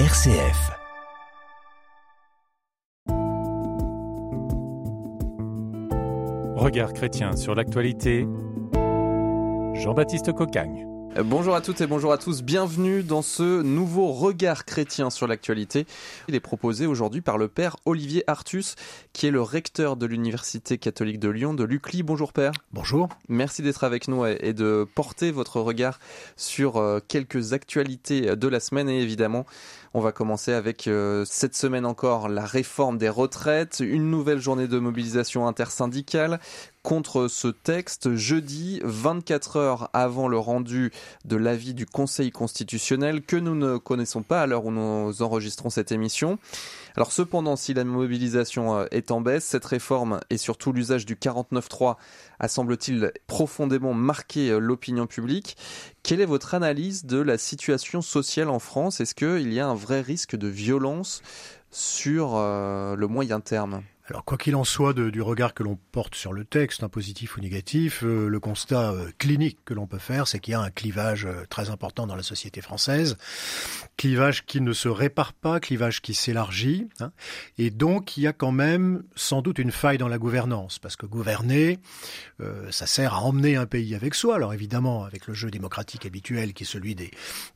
RCF. Regard chrétien sur l'actualité. Jean-Baptiste Cocagne. Bonjour à toutes et bonjour à tous, bienvenue dans ce nouveau regard chrétien sur l'actualité. Il est proposé aujourd'hui par le père Olivier Artus, qui est le recteur de l'Université catholique de Lyon, de l'UCLI. Bonjour père. Bonjour. Merci d'être avec nous et de porter votre regard sur euh, quelques actualités de la semaine et évidemment on va commencer avec euh, cette semaine encore la réforme des retraites, une nouvelle journée de mobilisation intersyndicale contre ce texte jeudi 24 heures avant le rendu de l'avis du Conseil constitutionnel que nous ne connaissons pas à l'heure où nous enregistrons cette émission. Alors cependant, si la mobilisation euh, est en baisse, cette réforme et surtout l'usage du 49.3 a semble-t-il profondément marqué euh, l'opinion publique. Quelle est votre analyse de la situation sociale en France? Est-ce qu'il y a un vrai risque de violence sur euh, le moyen terme? Alors, quoi qu'il en soit du regard que l'on porte sur le texte, un positif ou négatif, euh, le constat euh, clinique que l'on peut faire, c'est qu'il y a un clivage euh, très important dans la société française, clivage qui ne se répare pas, clivage qui s'élargit, hein. et donc il y a quand même sans doute une faille dans la gouvernance, parce que gouverner, ça sert à emmener un pays avec soi, alors évidemment avec le jeu démocratique habituel qui est celui des,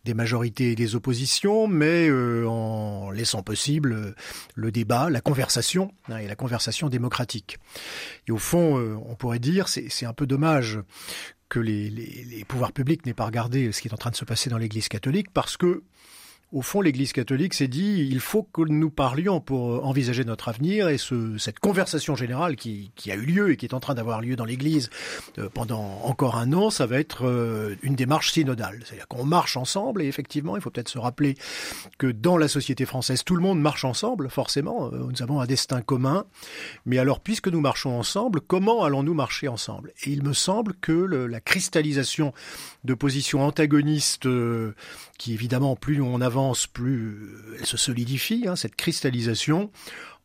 des majorités et des oppositions, mais en laissant possible le débat, la conversation, hein, et la conversation démocratique. Et au fond, euh, on pourrait dire, c'est un peu dommage que les, les pouvoirs publics n'aient pas regardé ce qui est en train de se passer dans l'Église catholique, parce que au fond, l'Église catholique s'est dit il faut que nous parlions pour envisager notre avenir et ce, cette conversation générale qui, a eu lieu et qui est en train d'avoir lieu dans l'Église euh, pendant encore un an, ça va être euh, une démarche synodale. C'est-à-dire qu'on marche ensemble et effectivement, il faut peut-être se rappeler que dans la société française, tout le monde marche ensemble, forcément. Euh, nous avons un destin commun. Mais alors, puisque nous marchons ensemble, comment allons-nous marcher ensemble? Et il me semble que la cristallisation de positions antagonistes qui évidemment, plus on avance, plus elle se solidifie, hein, cette cristallisation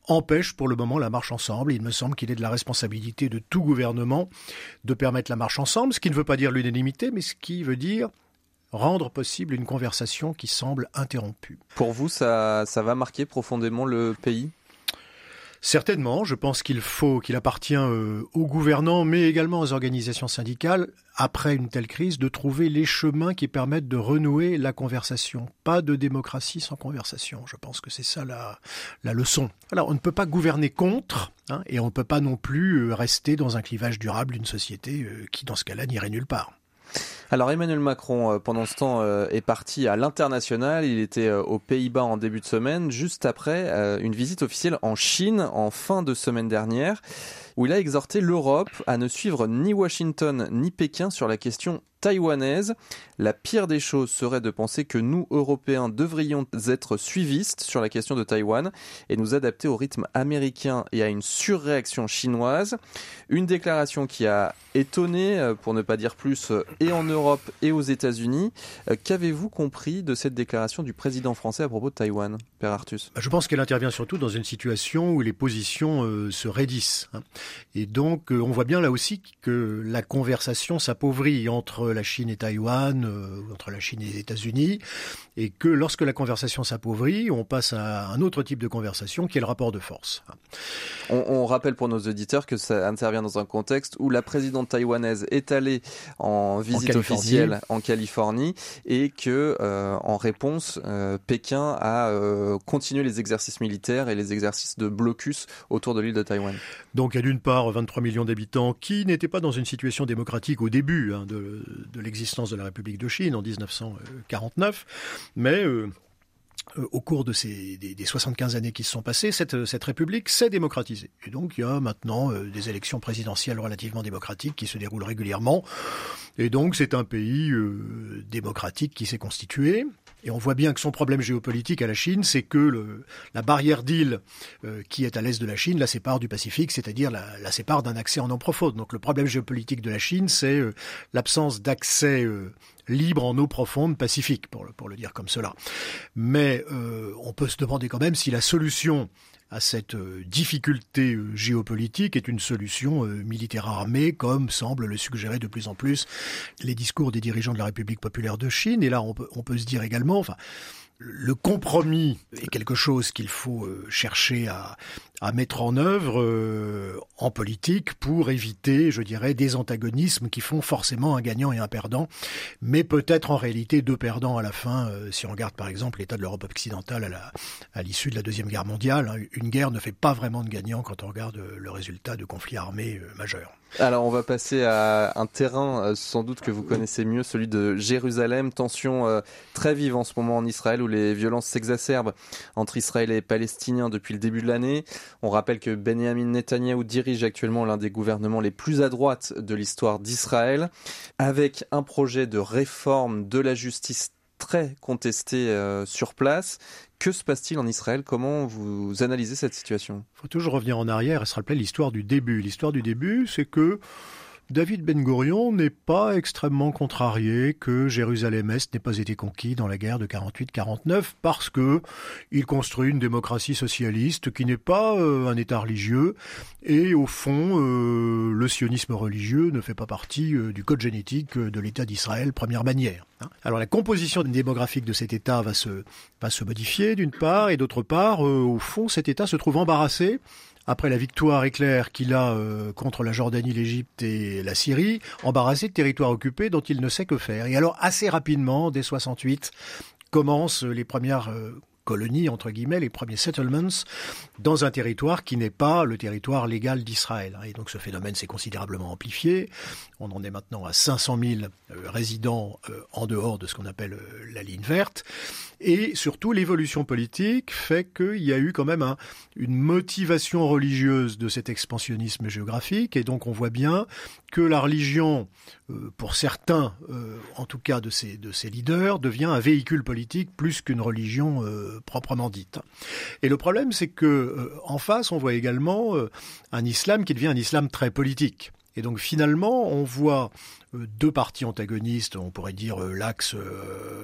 empêche pour le moment la marche ensemble. Il me semble qu'il est de la responsabilité de tout gouvernement de permettre la marche ensemble, ce qui ne veut pas dire l'unanimité, mais ce qui veut dire rendre possible une conversation qui semble interrompue. Pour vous, ça, ça va marquer profondément le pays? Certainement, je pense qu'il faut, qu'il appartient euh, aux gouvernants, mais également aux organisations syndicales, après une telle crise, de trouver les chemins qui permettent de renouer la conversation. Pas de démocratie sans conversation. Je pense que c'est ça la, la leçon. Alors, on ne peut pas gouverner contre, hein, et on ne peut pas non plus euh, rester dans un clivage durable d'une société euh, qui, dans ce cas-là, n'irait nulle part. Alors Emmanuel Macron, euh, pendant ce temps, euh, est parti à l'international. Il était euh, aux Pays-Bas en début de semaine, juste après une visite officielle en Chine en fin de semaine dernière, où il a exhorté l'Europe à ne suivre ni Washington ni Pékin sur la question taïwanaise. La pire des choses serait de penser que nous, Européens, devrions être suivistes sur la question de Taïwan et nous adapter au rythme américain et à une surréaction chinoise. Une déclaration qui a étonné, euh, pour ne pas dire plus, euh, et en Europe et aux États-Unis. Euh, qu'avez-vous compris de cette déclaration du président français à propos de Taïwan, Père Artus? Bah, Je pense qu'elle intervient surtout dans une situation où les positions se raidissent. Et donc, on voit bien là aussi que la conversation s'appauvrit entre la Chine et Taïwan, euh, entre la Chine et les États-Unis, et que lorsque la conversation s'appauvrit, on passe à un autre type de conversation qui est le rapport de force. On, rappelle pour nos auditeurs que ça intervient dans un contexte où la présidente taïwanaise est allée en visite officielle en Californie et que, euh, en réponse, euh, Pékin a continué les exercices militaires et les exercices de blocus autour de l'île de Taïwan. Donc il y a d'une part 23 millions d'habitants qui n'étaient pas dans une situation démocratique au début hein, de, l'existence de la République de Chine en 1949, mais euh, euh, au cours de ces des, 75 années qui se sont passées, cette, cette république s'est démocratisée. Et donc il y a maintenant euh, des élections présidentielles relativement démocratiques qui se déroulent régulièrement. Et donc c'est un pays démocratique qui s'est constitué. Et on voit bien que son problème géopolitique à la Chine, c'est que le, la barrière d'île euh, qui est à l'est de la Chine la sépare du Pacifique, c'est-à-dire la, la, sépare d'un accès en eau profonde. Donc le problème géopolitique de la Chine, c'est euh, l'absence d'accès euh, libre en eau profonde pacifique, pour le, pour le dire comme cela. Mais on peut se demander quand même si la solution à cette euh, difficulté euh, géopolitique est une solution euh, militaire armée, comme semble le suggérer de plus en plus les discours des dirigeants de la République populaire de Chine. Et là, on peut, on peut se dire également, enfin, le compromis est quelque chose qu'il faut euh, chercher à, mettre en œuvre euh, en politique pour éviter, je dirais, des antagonismes qui font forcément un gagnant et un perdant, mais peut-être en réalité deux perdants à la fin, euh, si on regarde par exemple l'état de l'Europe occidentale à l'issue de la Deuxième Guerre mondiale. Hein. Une guerre ne fait pas vraiment de gagnant quand on regarde le résultat de conflits armés majeurs. Alors on va passer à un terrain sans doute que vous connaissez mieux, celui de Jérusalem. Tension très vive en ce moment en Israël où les violences s'exacerbent entre Israël et les Palestiniens depuis le début de l'année. On rappelle que Benjamin Netanyahu dirige actuellement l'un des gouvernements les plus à droite de l'histoire d'Israël, avec un projet de réforme de la justice très contesté euh, sur place. Que se passe-t-il en Israël? Comment vous analysez cette situation? Il faut toujours revenir en arrière et se rappeler l'histoire du début. L'histoire du début, c'est que David Ben Gurion n'est pas extrêmement contrarié que Jérusalem-Est n'ait pas été conquis dans la guerre de 48-49 parce que il construit une démocratie socialiste qui n'est pas euh, un État religieux et au fond euh, le sionisme religieux ne fait pas partie euh, du code génétique de l'État d'Israël première manière. Hein. Alors la composition démographique de cet État va se modifier d'une part et d'autre part au fond cet État se trouve embarrassé après la victoire éclair qu'il a euh, contre la Jordanie, l'Égypte et la Syrie, embarrassé de territoires occupés dont il ne sait que faire. Et alors assez rapidement, dès 68, commencent les premières euh, colonies, entre guillemets, les premiers settlements, dans un territoire qui n'est pas le territoire légal d'Israël. Et donc ce phénomène s'est considérablement amplifié. On en est maintenant à 500 000 euh, résidents euh, en dehors de ce qu'on appelle euh, la ligne verte. Et surtout, l'évolution politique fait qu'il y a eu quand même un, une motivation religieuse de cet expansionnisme géographique. Et donc on voit bien que la religion, pour certains, en tout cas de ces, de leaders, devient un véhicule politique plus qu'une religion proprement dite. Et le problème, c'est que euh, en face, on voit également euh, un islam qui devient un islam très politique. Et donc finalement, on voit euh, deux partis antagonistes, on pourrait dire l'axe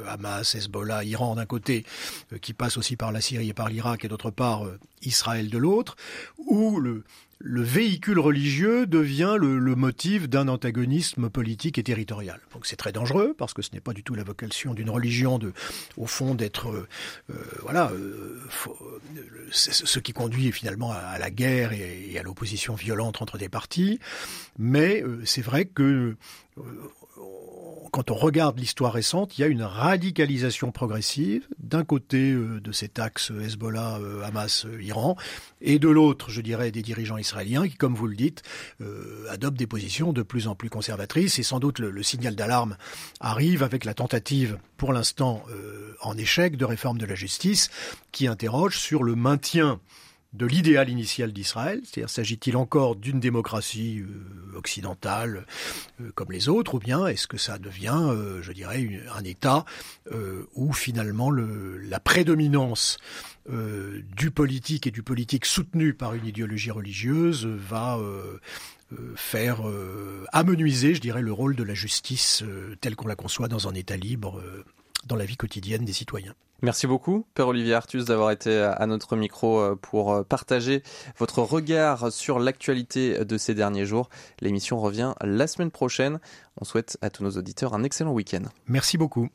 Hamas, Hezbollah, Iran d'un côté, qui passe aussi par la Syrie et par l'Irak, et d'autre part Israël de l'autre, où le, le véhicule religieux devient le, motif d'un antagonisme politique et territorial. Donc c'est très dangereux parce que ce n'est pas du tout la vocation d'une religion de, au fond, d'être, euh, euh, voilà, euh, ce qui conduit finalement à, la guerre et, et à l'opposition violente entre des partis. Mais c'est vrai que quand on regarde l'histoire récente, il y a une radicalisation progressive d'un côté euh, de cet axe Hezbollah, euh, Hamas, euh, Iran, et de l'autre, je dirais, des dirigeants israéliens qui, comme vous le dites, adoptent des positions de plus en plus conservatrices. Et sans doute le, signal d'alarme arrive avec la tentative, pour l'instant en échec, de réforme de la justice, qui interroge sur le maintien de l'idéal initial d'Israël, c'est-à-dire s'agit-il encore d'une démocratie euh, occidentale euh, comme les autres, ou bien est-ce que ça devient, euh, je dirais, un État où finalement le, la prédominance du politique et du politique soutenu par une idéologie religieuse va faire amenuiser, je dirais, le rôle de la justice tel qu'on la conçoit dans un État libre dans la vie quotidienne des citoyens. Merci beaucoup, Père Olivier Artus, d'avoir été à notre micro euh, pour euh, partager votre regard sur l'actualité de ces derniers jours. L'émission revient la semaine prochaine. On souhaite à tous nos auditeurs un excellent week-end. Merci beaucoup.